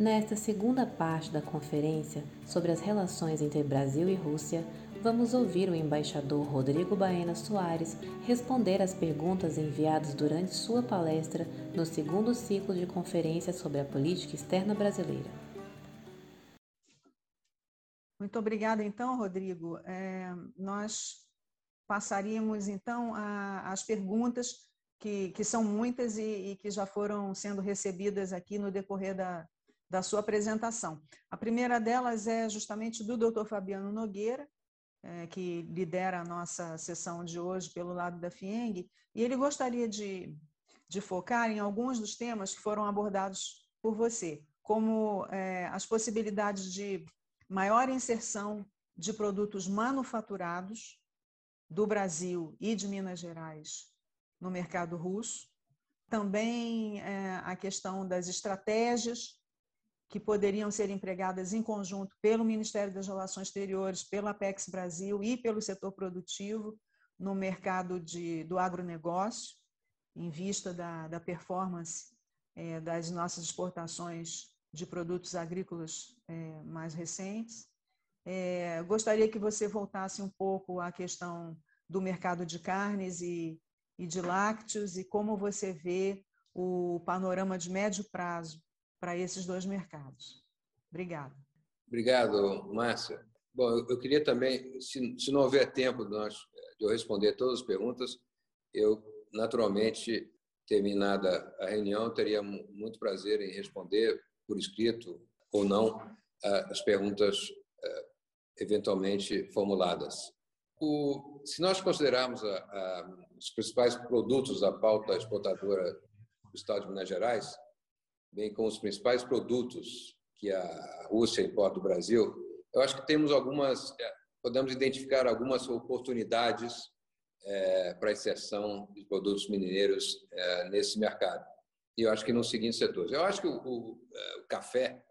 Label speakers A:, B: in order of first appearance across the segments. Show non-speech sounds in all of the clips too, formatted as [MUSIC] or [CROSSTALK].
A: Nesta segunda parte da conferência sobre as relações entre Brasil e Rússia, vamos ouvir o embaixador Rodrigo Baena Soares responder às perguntas enviadas durante sua palestra no segundo ciclo de conferência sobre a política externa brasileira.
B: Muito obrigada, então, Rodrigo. É, nós passaríamos, então, às perguntas, que, que são muitas e, e, que já foram sendo recebidas aqui no decorrer da, da sua apresentação. A primeira delas é justamente do Dr. Fabiano Nogueira, é, que lidera a nossa sessão de hoje pelo lado da FIENG, e ele gostaria de, de focar em alguns dos temas que foram abordados por você, como é, as possibilidades de maior inserção de produtos manufaturados do Brasil e de Minas Gerais no mercado russo, também é, a questão das estratégias que poderiam ser empregadas em conjunto pelo Ministério das Relações Exteriores, pela Apex Brasil e pelo setor produtivo no mercado de, do agronegócio, em vista da, da performance é, das nossas exportações de produtos agrícolas é, mais recentes. É, gostaria que você voltasse um pouco à questão do mercado de carnes e, e de lácteos e como você vê o panorama de médio prazo para esses dois mercados. Obrigada.
C: Obrigado, Márcia. Bom, eu queria também, se, se não houver tempo de, nós, de eu responder todas as perguntas, eu, naturalmente, terminada a reunião, teria muito prazer em responder por escrito ou não as perguntas eventualmente formuladas. O, se nós considerarmos a, a, os principais produtos da pauta exportadora do Estado de Minas Gerais, bem como os principais produtos que a Rússia importa do Brasil, eu acho que temos algumas, é, podemos identificar algumas oportunidades é, para inserção de produtos mineiros é, nesse mercado. E eu acho que nos seguintes setores. Eu acho que o, o, é, o café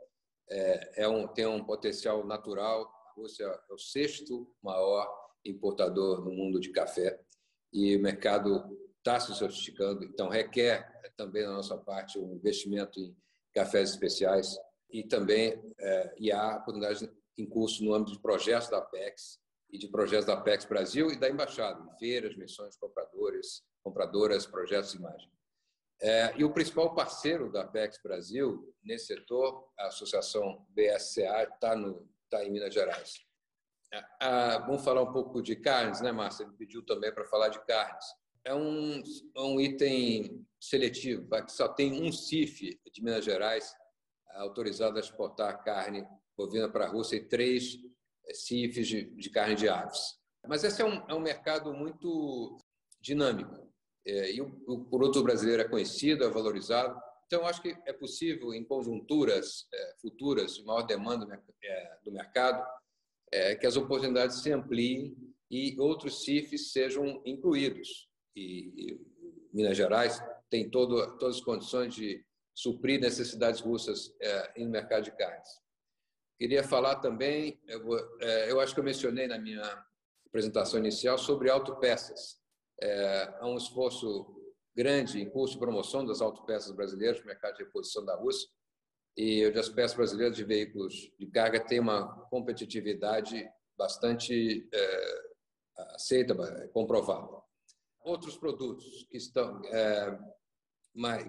C: é, é, um, tem um potencial natural. A Rússia é o sexto maior importador no mundo de café e o mercado está se sofisticando, então requer também da nossa parte um investimento em cafés especiais e também é, e há oportunidades em curso no âmbito de projetos da Apex e de projetos da Apex Brasil e da Embaixada, em feiras, missões, compradores, compradoras, projetos de imagem. É, e o principal parceiro da Apex Brasil nesse setor, a Associação BSCA, está tá em Minas Gerais. Ah, vamos falar um pouco de carnes, né, Márcia? Ele pediu também para falar de carnes é um, é um item seletivo, que só tem um CIF de Minas Gerais autorizado a exportar carne bovina para a Rússia e três eh, CIFs de, de carne de aves. Mas esse é um, é um mercado muito dinâmico é, e o, o, produto brasileiro é conhecido, é valorizado. Então, acho que é possível, em conjunturas é, futuras de maior demanda é, do mercado, que as oportunidades se ampliem e outros CIFs sejam incluídos e, e Minas Gerais tem todo, todas as condições de suprir necessidades russas é, no mercado de carnes. Queria falar também, eu, vou, é, eu acho que eu mencionei na minha apresentação inicial sobre autopeças. É, há um esforço grande em curso de promoção das autopeças brasileiras no mercado de reposição da Rússia e as peças brasileiras de veículos de carga têm uma competitividade bastante é, aceita, comprovável outros produtos que estão é,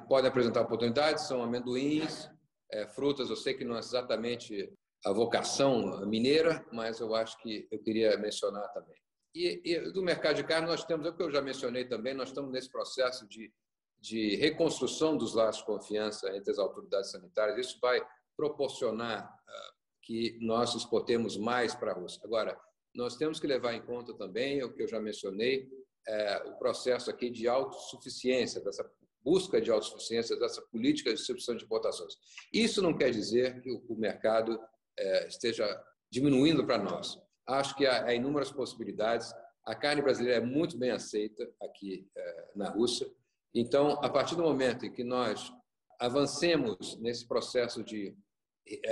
C: podem apresentar oportunidades são amendoins, é, frutas. Eu sei que não é exatamente a vocação mineira, mas eu acho que eu queria mencionar também. E, e do mercado de carne nós temos, é o que eu já mencionei também, nós estamos nesse processo de, de reconstrução dos laços de confiança entre as autoridades sanitárias. Isso vai proporcionar uh, que nós exportemos mais para a Rússia. Agora, nós temos que levar em conta também o que eu já mencionei, é, o processo aqui de autossuficiência, dessa busca de autossuficiência, dessa política de distribuição de importações. Isso não quer dizer que o, mercado é, esteja diminuindo para nós. Acho que há, há, inúmeras possibilidades. A carne brasileira é muito bem aceita aqui é, na Rússia. Então, a partir do momento em que nós avancemos nesse processo de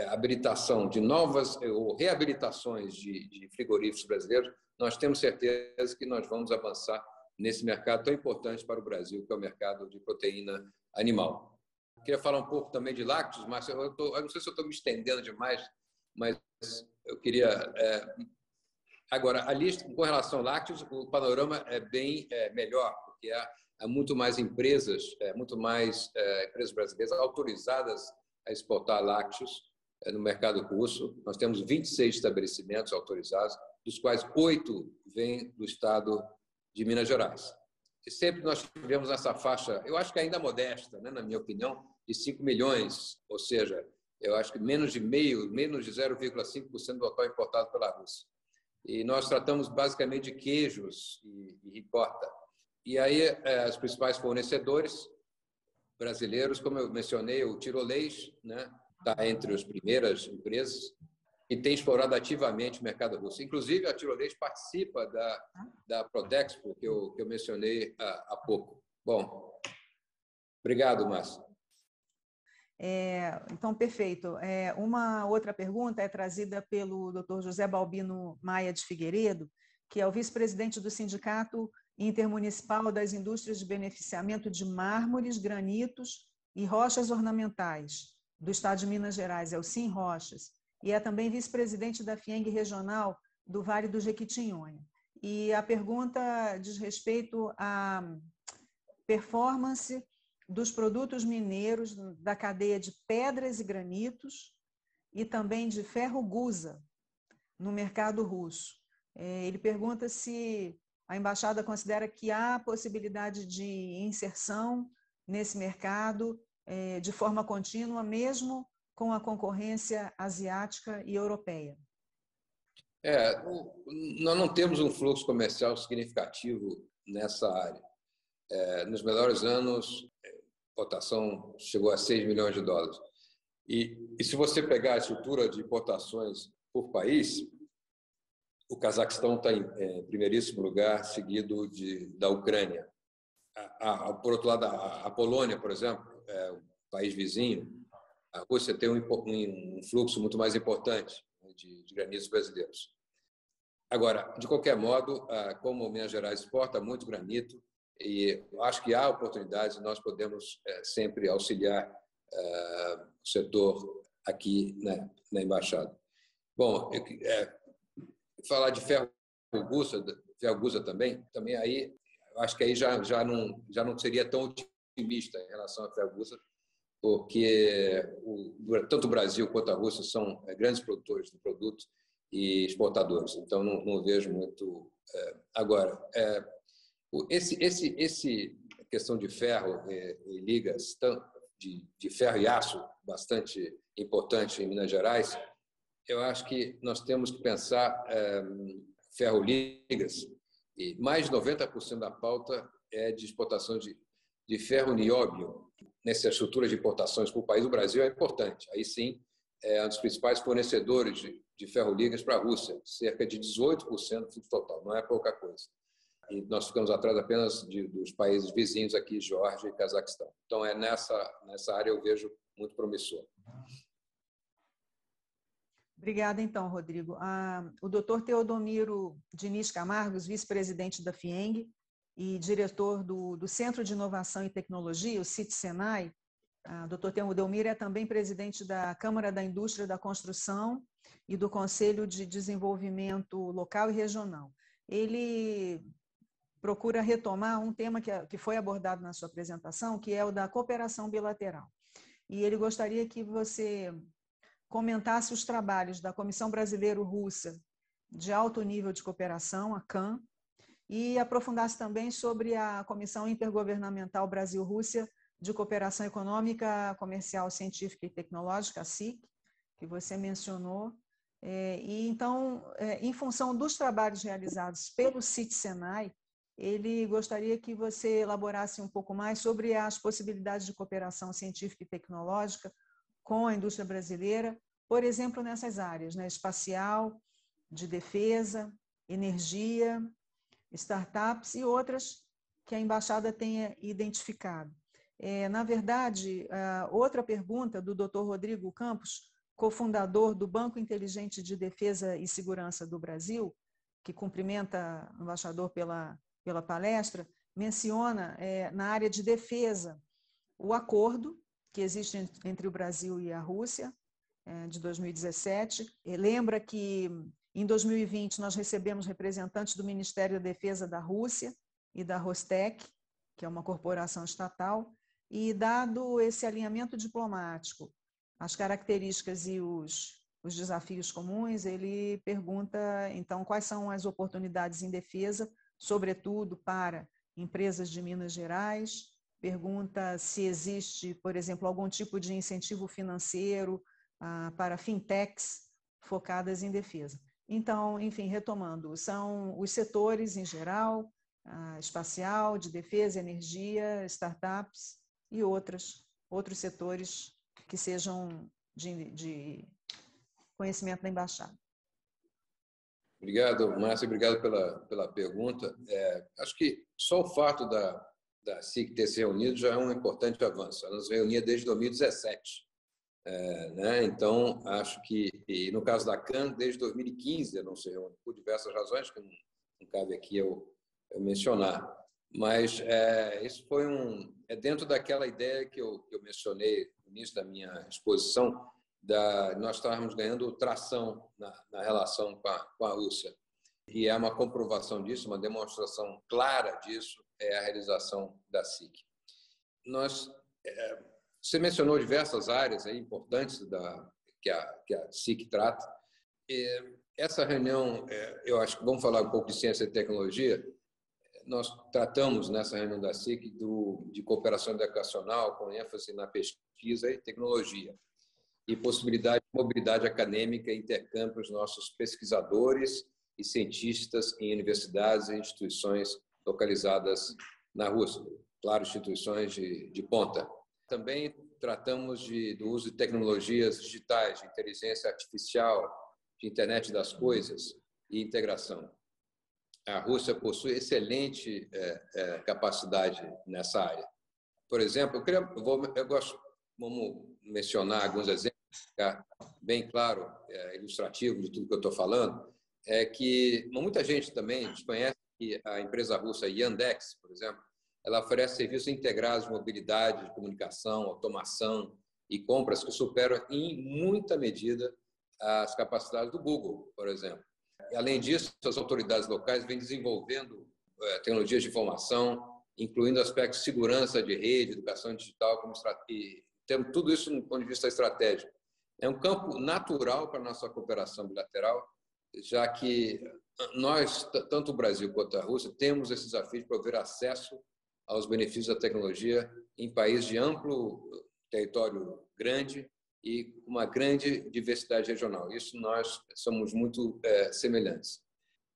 C: habilitação de novas ou reabilitações de, de frigoríficos brasileiros, nós temos certeza que nós vamos avançar nesse mercado tão importante para o Brasil, que é o mercado de proteína animal. Queria falar um pouco também de lácteos, mas eu, eu não sei se eu estou me estendendo demais, mas eu queria. É... Agora, a lista com relação a lácteos, o panorama é bem é, melhor, porque há, há, muito mais empresas, é, muito mais é, empresas brasileiras autorizadas a exportar lácteos é, no mercado russo. Nós temos 26 estabelecimentos autorizados, dos quais oito vêm do estado de Minas Gerais. E sempre nós tivemos essa faixa, eu acho que ainda modesta, né, na minha opinião, de 5 milhões, ou seja, eu acho que menos de meio, menos de 0,5% do total importado pela Rússia. E nós tratamos basicamente de queijos e, e ricota. E aí, é, os principais fornecedores brasileiros, como eu mencionei, o Tirolês, né, está entre as primeiras empresas e tem explorado ativamente o mercado russo. Inclusive, a Tirolês participa da, da Protexpo, que eu, que eu mencionei há, há pouco. Bom, obrigado, Márcio.
B: É, então, perfeito. É, uma outra pergunta é trazida pelo Dr. José Balbino Maia de Figueiredo, que é o vice-presidente do Sindicato Intermunicipal das Indústrias de Beneficiamento de Mármores, Granitos e Rochas Ornamentais, do Estado de Minas Gerais, é o Sim Rochas, e é também vice-presidente da FIENG Regional do Vale do Jequitinhonha. E a pergunta diz respeito à performance dos produtos mineiros da cadeia de pedras e granitos e também de ferro gusa no mercado russo. É, ele pergunta se a embaixada considera que há possibilidade de inserção nesse mercado é, de forma contínua, mesmo com a concorrência asiática e europeia?
C: É, nós não temos um fluxo comercial significativo nessa área. É, nos melhores anos, a importação chegou a 6 milhões de dólares. E, e se você pegar a estrutura de importações por país, o Cazaquistão está em é, primeiríssimo lugar, seguido de, da Ucrânia. A, a, por outro lado, a, a Polônia, por exemplo, é um país vizinho, a Rússia tem um, um fluxo muito mais importante né, de, de granitos brasileiros. Agora, de qualquer modo, como Minas Gerais exporta muito granito, e acho que há oportunidades, nós podemos é, sempre auxiliar é, o setor aqui né, na embaixada. Bom, é, falar de ferro gusa, ferro gusa também, também aí acho que aí já já não já não seria tão otimista em relação a ferro gusa, porque o, tanto o Brasil quanto a Rússia são é, grandes produtores de produtos e exportadores. Então não, não vejo muito é, agora é, esse esse esse questão de ferro e, e ligas de, de ferro e aço bastante importante em Minas Gerais eu acho que nós temos que pensar é, ferro-ligas, e mais de 90% da pauta é de exportação de, de ferro nióbio. Nessa estrutura de importações para o país, o Brasil é importante. Aí sim, é um dos principais fornecedores de, de ferro-ligas para a Rússia, cerca de 18% do total, não é pouca coisa. E nós ficamos atrás apenas de, dos países vizinhos aqui, Geórgia e Cazaquistão. Então, é nessa, nessa área eu vejo muito promissor.
B: Obrigada, então, Rodrigo. Ah, o doutor Teodomiro Diniz Camargos, vice-presidente da FIENG e diretor do, do, Centro de Inovação e Tecnologia, o CIT Senai. Ah, doutor Teodomiro é também presidente da Câmara da Indústria da Construção e do Conselho de Desenvolvimento Local e Regional. Ele procura retomar um tema que, que foi abordado na sua apresentação, que é o da cooperação bilateral. E ele gostaria que você comentasse os trabalhos da Comissão Brasileiro-Russa de Alto Nível de Cooperação, a CAN, e aprofundasse também sobre a Comissão Intergovernamental Brasil-Rússia de Cooperação Econômica, Comercial, Científica e Tecnológica, a SIC, que você mencionou. É, e então, é, em função dos trabalhos realizados pelo CIT Senai, ele gostaria que você elaborasse um pouco mais sobre as possibilidades de cooperação científica e tecnológica com a indústria brasileira, por exemplo, nessas áreas, né, espacial, de defesa, energia, startups e outras que a embaixada tenha identificado. É, na verdade, outra pergunta do Dr. Rodrigo Campos, cofundador do Banco Inteligente de Defesa e Segurança do Brasil, que cumprimenta o embaixador pela, pela palestra, menciona é, na área de defesa o acordo que existe entre o Brasil e a Rússia, é, de 2017. Lembra que em 2020 nós recebemos representantes do Ministério da Defesa da Rússia e da Rostec, que é uma corporação estatal, e dado esse alinhamento diplomático, as características e os, os desafios comuns, ele pergunta então quais são as oportunidades em defesa, sobretudo para empresas de Minas Gerais, pergunta se existe, por exemplo, algum tipo de incentivo financeiro ah, para fintechs focadas em defesa. Então, enfim, retomando, são os setores em geral, ah, espacial, de defesa, energia, startups e outras, outros setores que sejam de, de conhecimento da embaixada.
C: Obrigado, Márcia, obrigado pela, pela pergunta. É, acho que só o fato da, da SIC ter se reunido já é um importante avanço. Ela nos reunia desde 2017. É, né? Então, acho que, e no caso da CAN, desde 2015 não se reúne, por diversas razões que não, não cabe aqui eu, eu mencionar. Mas é, isso foi um. É dentro daquela ideia que eu, que eu mencionei no início da minha exposição, da, nós estávamos ganhando tração na, na relação com a, com a Rússia. E é uma comprovação disso, uma demonstração clara disso, é a realização da SIC. Nós, é, você mencionou diversas áreas aí importantes da, que, a, que a SIC trata. E essa reunião, é, eu acho que vamos falar um pouco de ciência e tecnologia. Nós tratamos nessa reunião da SIC do, de cooperação educacional com ênfase na pesquisa e tecnologia e possibilidade de mobilidade acadêmica e intercâmbio para os nossos pesquisadores e cientistas em universidades e instituições localizadas na Rússia, claro, instituições de, de ponta. Também tratamos de, do uso de tecnologias digitais, de inteligência artificial, de internet das coisas e integração. A Rússia possui excelente é, é, capacidade nessa área. Por exemplo, eu, queria, eu, vou, eu gosto, vamos mencionar alguns exemplos bem claro, é, ilustrativo de tudo que eu estou falando, é que muita gente também desconhece que a empresa russa Yandex, por exemplo, ela oferece serviços integrados de mobilidade, de comunicação, automação e compras que superam em muita medida as capacidades do Google, por exemplo. Além disso, as autoridades locais vêm desenvolvendo é, tecnologias de informação, incluindo aspectos de segurança de rede, educação digital, como e temos tudo isso do ponto de vista estratégico. É um campo natural para a nossa cooperação bilateral, já que nós, tanto o Brasil quanto a Rússia, temos esse desafio de prover acesso aos benefícios da tecnologia em países de amplo território grande e uma grande diversidade regional. Isso nós somos muito é, semelhantes.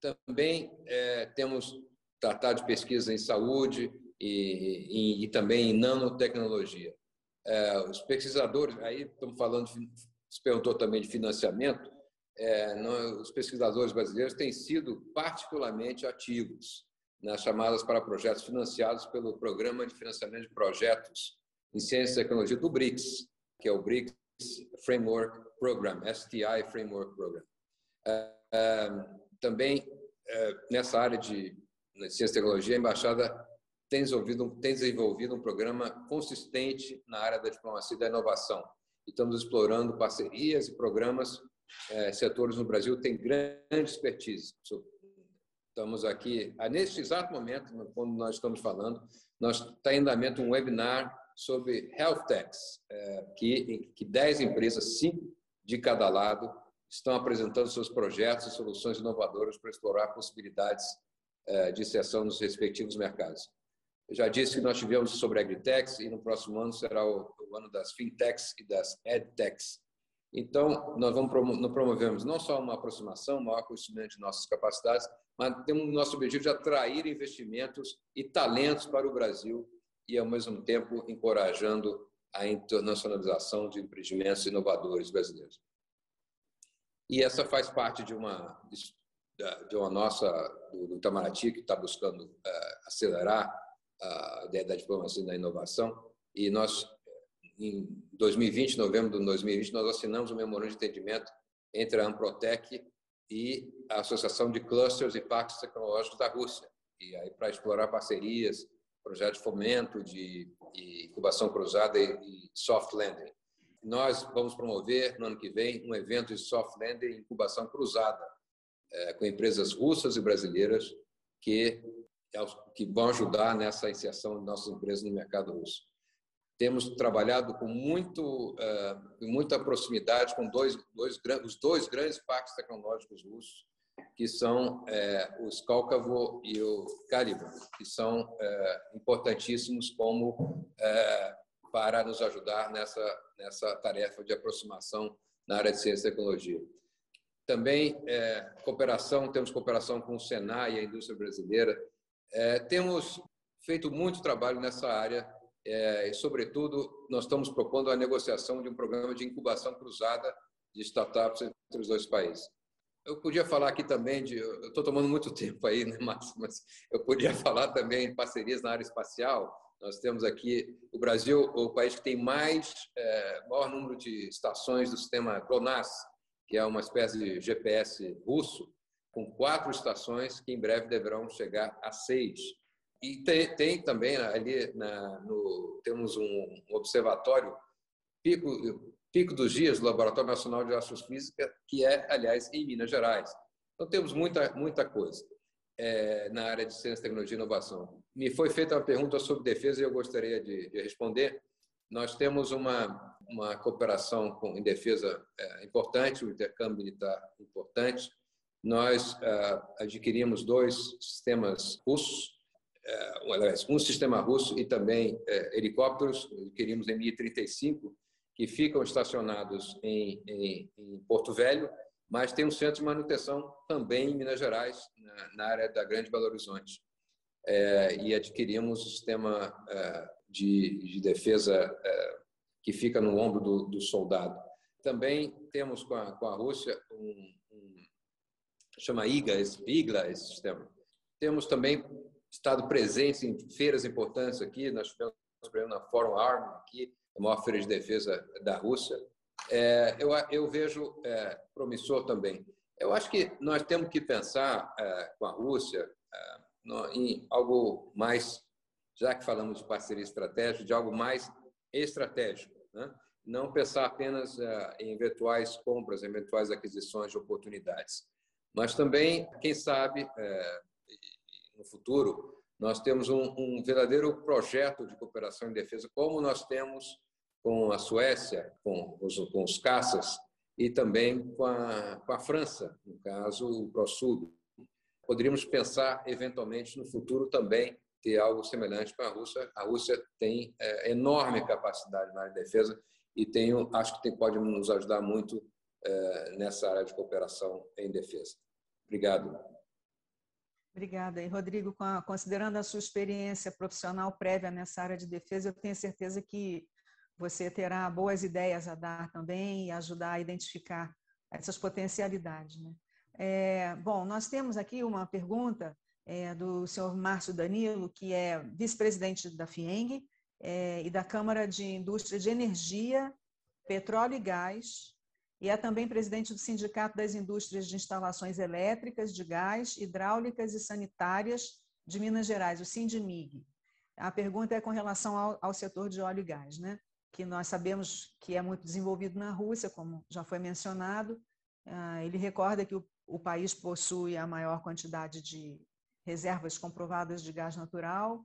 C: Também é, temos tratado de pesquisa em saúde e, e, e também em nanotecnologia. É, os pesquisadores, aí estamos falando se perguntou também de financiamento, é, não, os pesquisadores brasileiros têm sido particularmente ativos nas chamadas para projetos financiados pelo Programa de Financiamento de Projetos em Ciência e Tecnologia do BRICS, que é o BRICS Framework Program, STI Framework Program. É, é, também, é, nessa área de ciência e tecnologia, a Embaixada tem desenvolvido, tem desenvolvido um programa consistente na área da diplomacia e da inovação, estamos explorando parcerias e programas. É, setores no Brasil têm grande expertise. Estamos aqui, ah, neste exato momento, quando nós estamos falando, nós está em andamento um webinar sobre health techs, é, que, que 10 empresas, cinco de cada lado, estão apresentando seus projetos e soluções inovadoras para explorar possibilidades é, de inserção nos respectivos mercados. Eu já disse que nós tivemos sobre agritechs e no próximo ano será o, o ano das fintechs e das edtechs. Então, nós vamos nós promovemos não só uma aproximação, um maior conhecimento de nossas capacidades, mas temos o nosso objetivo de atrair investimentos e talentos para o Brasil e, ao mesmo tempo, encorajando a internacionalização de empreendimentos inovadores brasileiros. E essa faz parte de uma de uma nossa do, Itamaraty que está buscando uh, acelerar a ideia da diplomacia da inovação. E nós, em 2020, novembro de 2020, nós assinamos um memorando de entendimento entre a Amprotec e a Associação de Clusters e Parques Tecnológicos da Rússia. E aí para explorar parcerias projeto de fomento de, incubação cruzada e, soft landing. Nós vamos promover no ano que vem um evento de soft landing e incubação cruzada é, com empresas russas e brasileiras que que vão ajudar nessa inserção de nossas empresas no mercado russo. Temos trabalhado com muito, uh, muita proximidade com dois, dois, os dois grandes parques tecnológicos russos, que são é, o Skolkovo e o Caliban, que são é, importantíssimos como é, para nos ajudar nessa nessa tarefa de aproximação na área de ciência e tecnologia. Também cooperação, temos cooperação com o Senai e a indústria brasileira. Temos feito muito trabalho nessa área é, e, sobretudo, nós estamos propondo a negociação de um programa de incubação cruzada de startups entre os dois países. Eu podia falar aqui também de. Eu estou tomando muito [LAUGHS] tempo aí, né, Márcio? Mas eu podia [LAUGHS] falar também de parcerias na área espacial. Nós temos aqui o Brasil, o país que tem mais é, maior número de estações do sistema GLONASS, que é uma espécie de GPS russo, com quatro estações que em breve deverão chegar a seis. E tem, tem também ali na, no, temos um observatório pico Pico dos Dias, do Laboratório Nacional de Astrofísica, que é, aliás, em Minas Gerais. Então, temos muita, muita coisa é, na área de ciência, tecnologia e inovação. Me foi feita uma pergunta sobre defesa e eu gostaria de, de responder. Nós temos uma, uma cooperação com, em defesa é, importante, um intercâmbio militar importante. Nós é, adquirimos dois sistemas russos, um sistema russo e também é, helicópteros, adquirimos em Mi-35, que ficam estacionados em, em, em, Porto Velho, mas tem um centro de manutenção também em Minas Gerais, na, na área da Grande Belo Horizonte. É, e adquirimos o sistema é, de, de, defesa é, que fica no ombro do, do, soldado. Também temos com a, com a Rússia um, um chama IGA, esse, IGLA, esse sistema. Temos também estado presentes em feiras importantes aqui, nós tivemos na Forum Arm aqui, a maior feira de defesa da Rússia, é, eu, eu vejo é, promissor também. Eu acho que nós temos que pensar é, com a Rússia é, no, em algo mais, já que falamos de parceria estratégica, de algo mais estratégico. Né? Não pensar apenas é, em eventuais compras, eventuais aquisições de oportunidades. Mas também, quem sabe, é, no futuro, nós temos um, um, verdadeiro projeto de cooperação em defesa, como nós temos com a Suécia, com os, com os caças, e também com a, com a França, no caso, o ProSud. Poderíamos pensar, eventualmente, no futuro também ter algo semelhante com a Rússia. A Rússia tem é, enorme capacidade na área de defesa e tem, acho que tem, pode nos ajudar muito é, nessa área de cooperação em defesa. Obrigado.
B: Obrigada. E, Rodrigo, considerando a sua experiência profissional prévia nessa área de defesa, eu tenho certeza que você terá boas ideias a dar também e ajudar a identificar essas potencialidades. Né? É, bom, nós temos aqui uma pergunta é, do senhor Márcio Danilo, que é vice-presidente da FIENG é, e da Câmara de Indústria de Energia, Petróleo e Gás, e é também presidente do Sindicato das Indústrias de Instalações Elétricas, de Gás, Hidráulicas e Sanitárias de Minas Gerais, o Sindimig. A pergunta é com relação ao, ao setor de óleo e gás, né? que nós sabemos que é muito desenvolvido na Rússia, como já foi mencionado. Ah, ele recorda que o país possui a maior quantidade de reservas comprovadas de gás natural,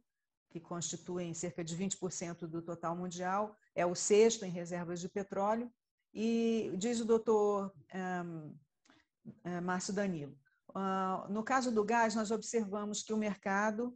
B: que constituem cerca de 20% do total mundial, é o sexto em reservas de petróleo e diz o doutor um, é, Márcio Danilo, uh, no caso do gás, nós observamos que o mercado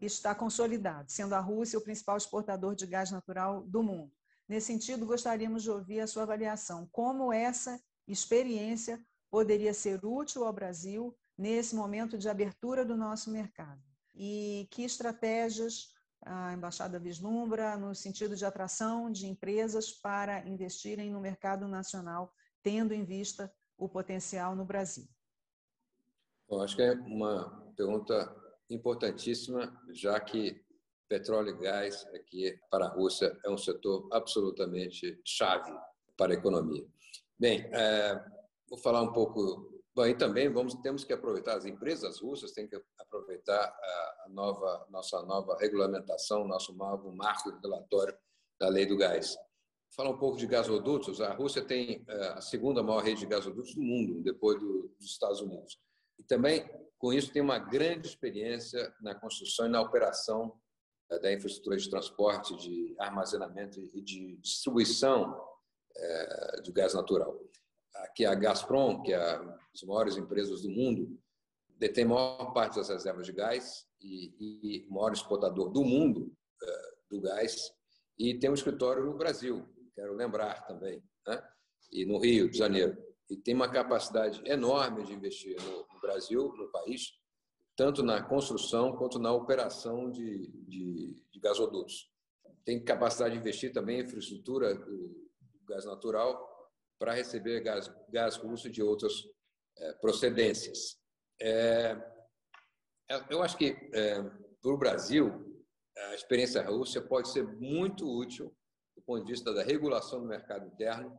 B: está consolidado, sendo a Rússia o principal exportador de gás natural do mundo. Nesse sentido, gostaríamos de ouvir a sua avaliação. Como essa experiência poderia ser útil ao Brasil nesse momento de abertura do nosso mercado? E que estratégias a embaixada vislumbra no sentido de atração de empresas para investirem no mercado nacional, tendo em vista o potencial no Brasil?
C: Bom, acho que é uma pergunta importantíssima, já que petróleo e gás aqui para a Rússia é um setor absolutamente chave para a economia. Bem, é, vou falar um pouco Bom, e também vamos temos que aproveitar as empresas russas têm que aproveitar a, nova nossa nova regulamentação, nosso novo marco regulatório da lei do gás. Falar um pouco de gasodutos. A Rússia tem é, a segunda maior rede de gasodutos do mundo, depois do, dos Estados Unidos. E também com isso tem uma grande experiência na construção e na operação é, da infraestrutura de transporte, de armazenamento e de distribuição é, de gás natural. Aqui a Gazprom, que é as maiores empresas do mundo, detém a maior parte das reservas de gás e, o maior exportador do mundo uh, do gás e tem um escritório no Brasil, quero lembrar também, né? e no Rio de Janeiro. E tem uma capacidade enorme de investir no, no Brasil, no país, tanto na construção quanto na operação de, de, de gasodutos. Tem capacidade de investir também em infraestrutura do gás natural para receber gás, gás russo de outras é, procedências. É, eu acho que é, para o Brasil a experiência russa pode ser muito útil do ponto de vista da regulação do mercado interno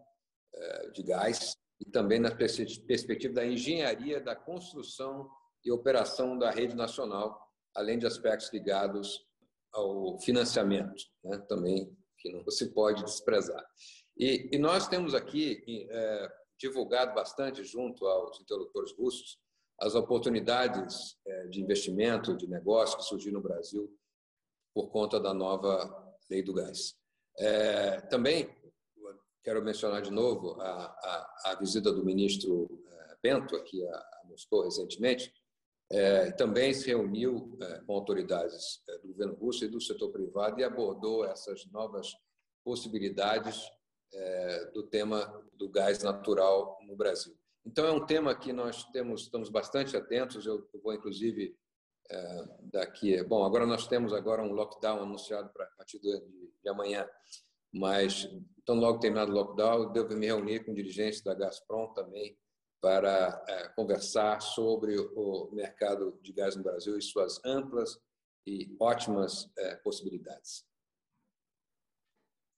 C: é, de gás e também na perspectiva da engenharia da construção e operação da rede nacional, além de aspectos ligados ao financiamento, né, também que não se pode desprezar. E, e nós temos aqui é, divulgado bastante junto aos interlocutores russos as oportunidades é, de investimento, de negócio que surgiram no Brasil por conta da nova lei do gás. É, também quero mencionar de novo a, a, a visita do ministro é, Bento aqui a, a Moscou recentemente. É, também se reuniu é, com autoridades é, do governo russo e do setor privado e abordou essas novas possibilidades é, do tema do gás natural no Brasil. Então, é um tema que nós temos, estamos bastante atentos. Eu vou, inclusive, é, daqui. Bom, agora nós temos agora um lockdown anunciado para a partir de, de amanhã, mas então, logo terminado o lockdown, devo me reunir com dirigentes da Gazprom também para é, conversar sobre o mercado de gás no Brasil e suas amplas e ótimas possibilidades.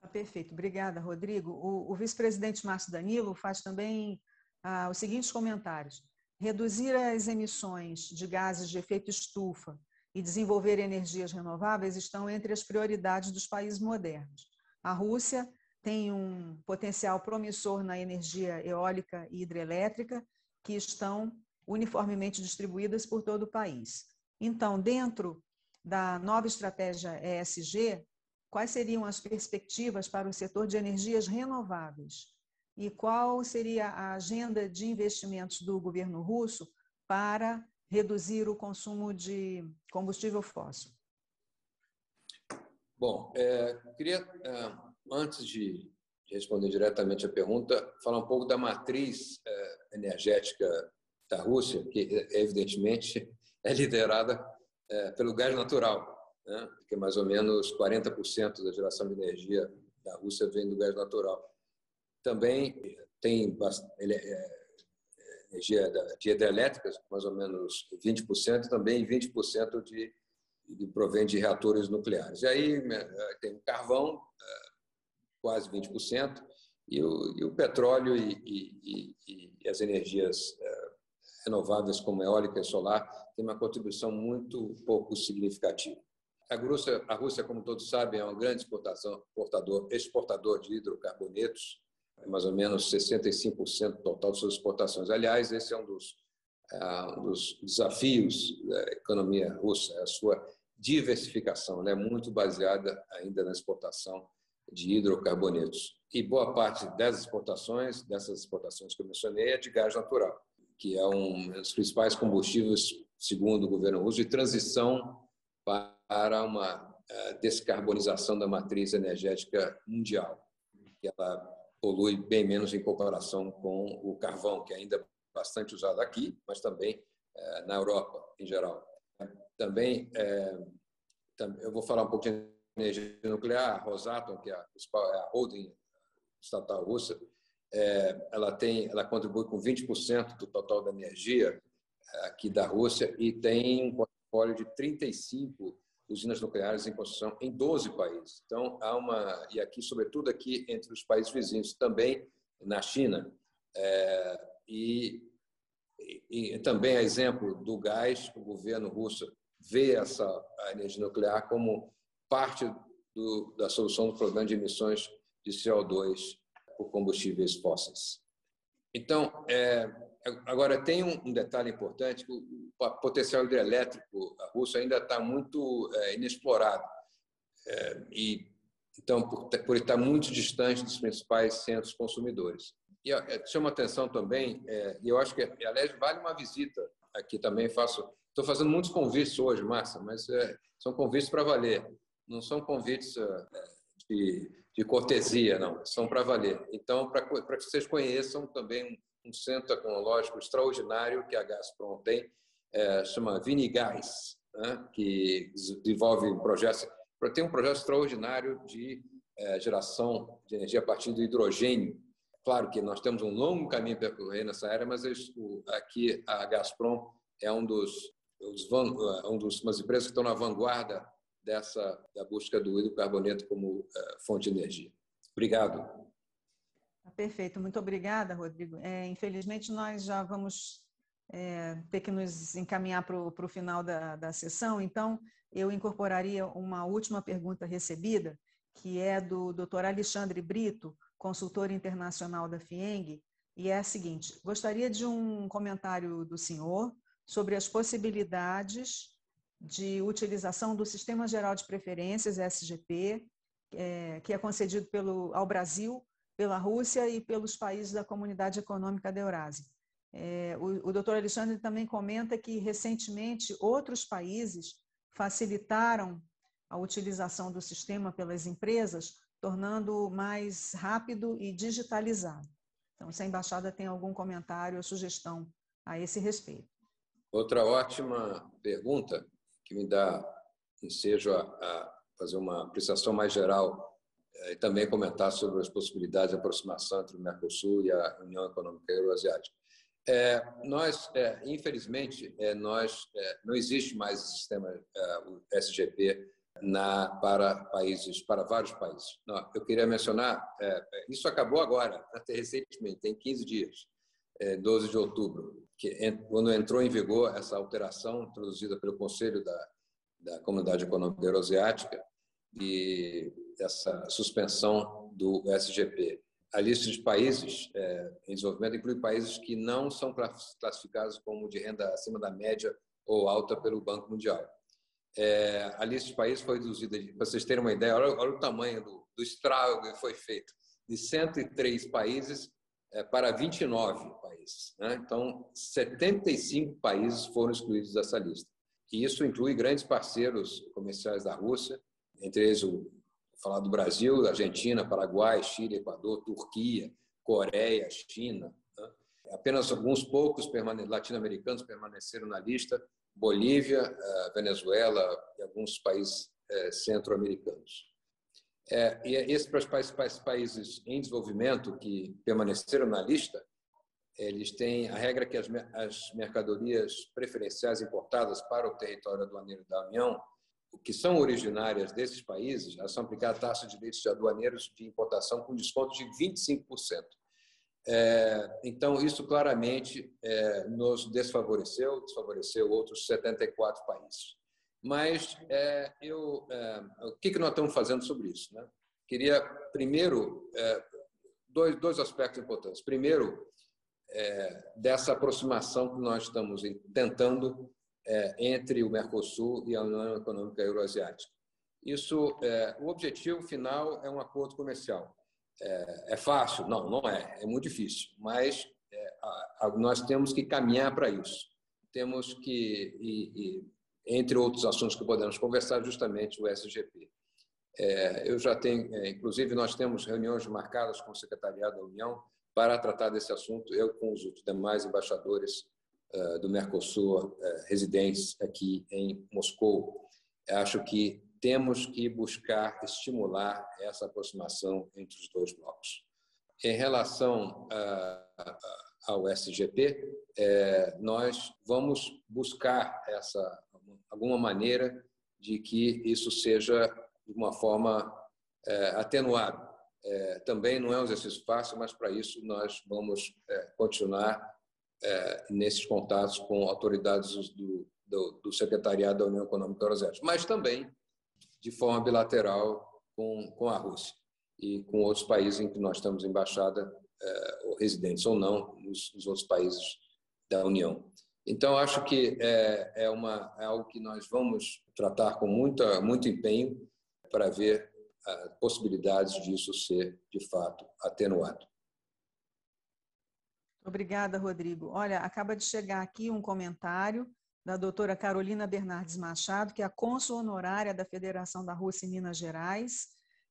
B: Tá perfeito, obrigada, Rodrigo. O, o vice-presidente Márcio Danilo faz também ah, os seguintes comentários. Reduzir as emissões de gases de efeito estufa e desenvolver energias renováveis estão entre as prioridades dos países modernos. A Rússia tem um potencial promissor na energia eólica e hidrelétrica, que estão uniformemente distribuídas por todo o país. Então, dentro da nova estratégia ESG, quais seriam as perspectivas para o setor de energias renováveis e qual seria a agenda de investimentos do governo russo para reduzir o consumo de combustível fóssil?
C: Bom, é, queria, é, antes de responder diretamente a pergunta, falar um pouco da matriz é, energética da Rússia, que evidentemente é liderada é, pelo gás natural né? porque mais ou menos 40% da geração de energia da Rússia vem do gás natural. Também tem é, é, energia de hidrelétricas, mais ou menos 20%, também 20% de, de provém de reatores nucleares. E aí né, tem o carvão, é, quase 20%, e o, e o petróleo e, e, e, as energias é, renováveis como eólica e solar têm uma contribuição muito pouco significativa. A Rússia, a Rússia, como todos sabem, é um grande exportador, exportador de hidrocarbonetos, é mais ou menos 65% total de suas exportações. Aliás, esse é um dos, é, um dos desafios da economia russa, é a sua diversificação. Ela é muito baseada ainda na exportação de hidrocarbonetos. E boa parte dessas exportações, dessas exportações que eu mencionei, é de gás natural, que é um dos principais combustíveis, segundo o governo russo, de transição para uma eh, descarbonização da matriz energética mundial, que ela polui bem menos em comparação com o carvão, que ainda é bastante usado aqui, mas também eh, na Europa em geral. Também eh, eu vou falar um pouco de energia nuclear, a Rosatom, que é a, é holding estatal russa, ela tem, ela contribui com 20% do total da energia aqui da Rússia e tem um portfólio de 35 usinas nucleares em construção em 12 países. Então, há uma, e aqui, sobretudo aqui entre os países vizinhos, também na China, é, e e, e também a exemplo do gás, o governo russo vê essa energia nuclear como parte do, da solução do problema de emissões de CO2 por combustíveis fósseis. Então, é, agora tem um, detalhe importante: o, potencial hidrelétrico russo ainda está muito é, inexplorado. É, e então, por, por, estar muito distante dos principais centros consumidores. E é, chama atenção também, e eu acho que, aliás, vale uma visita aqui também. Faço, estou fazendo muitos convites hoje, Márcia, mas são convites para valer, não são convites de, de, cortesia, não, são para valer. Então, para que vocês conheçam também um, um, centro tecnológico extraordinário que a Gazprom tem, é, chama Vinigás, né, que desenvolve projetos tem um projeto extraordinário de é, geração de energia a partir do hidrogênio. Claro que nós temos um longo caminho para percorrer nessa área, mas o, aqui a Gazprom é um dos, os, é, um dos umas empresas que estão na vanguarda dessa da busca do hidrocarboneto como é, fonte de energia. Obrigado.
B: Tá perfeito, muito obrigada, Rodrigo. É, infelizmente, nós já vamos é, ter que nos encaminhar para o final da, da sessão, então eu incorporaria uma última pergunta recebida, que é do Dr. Alexandre Brito, consultor internacional da FIENG, e é a seguinte: gostaria de um comentário do senhor sobre as possibilidades de utilização do Sistema Geral de Preferências, SGP, é, que é concedido pelo, ao Brasil, pela Rússia e pelos países da Comunidade Econômica da Eurásia. É, o, o doutor Alexandre também comenta que, recentemente, outros países facilitaram a utilização do sistema pelas empresas, tornando mais rápido e digitalizado. Então, se a embaixada tem algum comentário ou sugestão a esse respeito.
C: Outra ótima pergunta que me dá ensejo a, a fazer uma apreciação mais geral e também comentar sobre as possibilidades de aproximação entre o Mercosul e a União Econômica Euroasiática. É, nós, é, infelizmente, é, nós é, não existe mais o sistema é, o SGP na, para países, para vários países. Não, eu queria mencionar, é, isso acabou agora, até recentemente, tem 15 dias, 12 de outubro, que quando entrou em vigor essa alteração introduzida pelo Conselho da, da Comunidade Econômica Euroasiática e essa suspensão do SGP a lista de países é, em desenvolvimento inclui países que não são classificados como de renda acima da média ou alta pelo Banco Mundial. É, a lista de países foi reduzida, para vocês terem uma ideia, olha, olha o tamanho do, do, estrago que foi feito, de 103 países é, para 29 países. Né? Então, 75 países foram excluídos dessa lista. E isso inclui grandes parceiros comerciais da Rússia, entre eles o falar do Brasil, Argentina, Paraguai, Chile, Equador, Turquia, Coreia, China. Né? Apenas alguns poucos latino-americanos permaneceram na lista, Bolívia, eh, Venezuela e alguns países eh, centro-americanos. É, e esses principais países em desenvolvimento que permaneceram na lista, eles têm a regra que as, as mercadorias preferenciais importadas para o território aduaneiro da União que são originárias desses países, elas são aplicadas taxas de direitos de aduaneiros de importação com desconto de 25%. É, então, isso claramente é, nos desfavoreceu, desfavoreceu outros 74 países. Mas é, eu, é, o que, que nós estamos fazendo sobre isso? Né? Queria, primeiro, é, dois, dois aspectos importantes. Primeiro, é, dessa aproximação que nós estamos tentando entre o Mercosul e a União Econômica Euroasiática. Isso, é, o objetivo final é um acordo comercial. É, é, fácil? Não, não é. É muito difícil. Mas é, nós temos que caminhar para isso. Temos que, e, e, entre outros assuntos que podemos conversar, justamente o SGP. É, eu já tenho, é, inclusive, nós temos reuniões marcadas com o Secretariado da União para tratar desse assunto, eu com os demais embaixadores do Mercosul eh, residentes aqui em Moscou. Acho que temos que buscar estimular essa aproximação entre os dois blocos. Em relação ao SGP, eh, nós vamos buscar essa alguma maneira de que isso seja de uma forma atenuado. também não é um exercício fácil, mas para isso nós vamos continuar é, nesses contatos com autoridades do, do, do, Secretariado da União Econômica Euroasiática, mas também de forma bilateral com, com a Rússia e com outros países em que nós estamos embaixada, é, ou residentes ou não, nos, nos, outros países da União. Então, acho que é, é, uma, é algo que nós vamos tratar com muita, muito empenho para ver a possibilidades disso ser, de fato, atenuado.
B: Obrigada, Rodrigo. Olha, acaba de chegar aqui um comentário da doutora Carolina Bernardes Machado, que é a cônsul honorária da Federação da Rússia em Minas Gerais,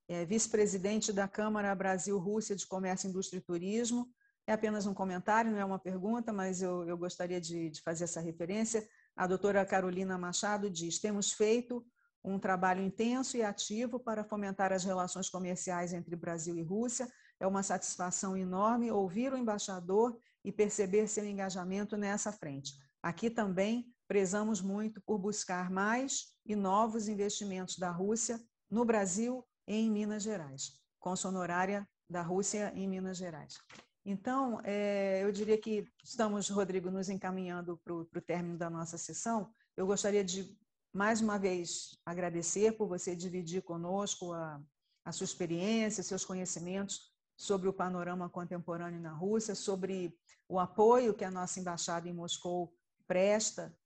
B: é vice-presidente da Câmara Brasil-Rússia de Comércio, Indústria e Turismo. É apenas um comentário, não é uma pergunta, mas eu, eu gostaria de, de fazer essa referência. A doutora Carolina Machado diz: temos feito um trabalho intenso e ativo para fomentar as relações comerciais entre Brasil e Rússia. É uma satisfação enorme ouvir o embaixador e perceber seu engajamento nessa frente. Aqui também prezamos muito por buscar mais e novos investimentos da Rússia no Brasil e em Minas Gerais, com honorária da Rússia em Minas Gerais. Então, é, eu diria que estamos, Rodrigo, nos encaminhando para o término da nossa sessão. Eu gostaria de mais uma vez agradecer por você dividir conosco a, a sua experiência, seus conhecimentos sobre o panorama contemporâneo na Rússia, sobre o apoio que a nossa embaixada em Moscou presta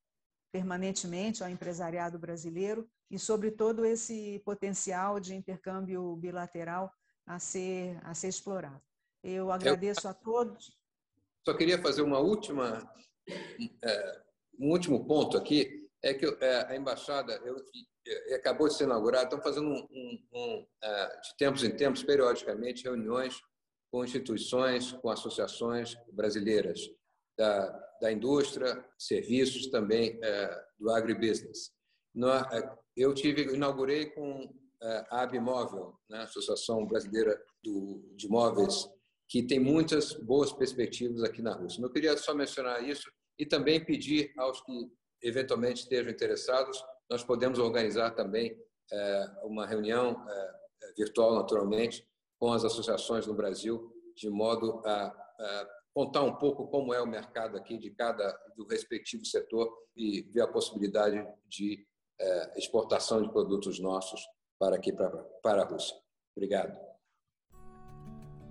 B: permanentemente ao empresariado brasileiro e sobre todo esse potencial de intercâmbio bilateral a ser a ser explorado. Eu agradeço Eu, a todos.
C: Só queria fazer uma última é, um último ponto aqui é que é, a embaixada eu, acabou de ser inaugurada, estão fazendo um, um, um, é, de tempos em tempos, periodicamente, reuniões com instituições, com associações brasileiras da, da indústria, serviços também é, do agribusiness. Eu tive, inaugurei com a Abimóvel, né, Associação Brasileira do, de Móveis, que tem muitas boas perspectivas aqui na Rússia. Eu queria só mencionar isso e também pedir aos que eventualmente estejam interessados, nós podemos organizar também é, uma reunião é, virtual, naturalmente, com as associações no Brasil, de modo a, a contar um pouco como é o mercado aqui de cada do respectivo setor e ver a possibilidade de é, exportação de produtos nossos para aqui para, para a Rússia. Obrigado.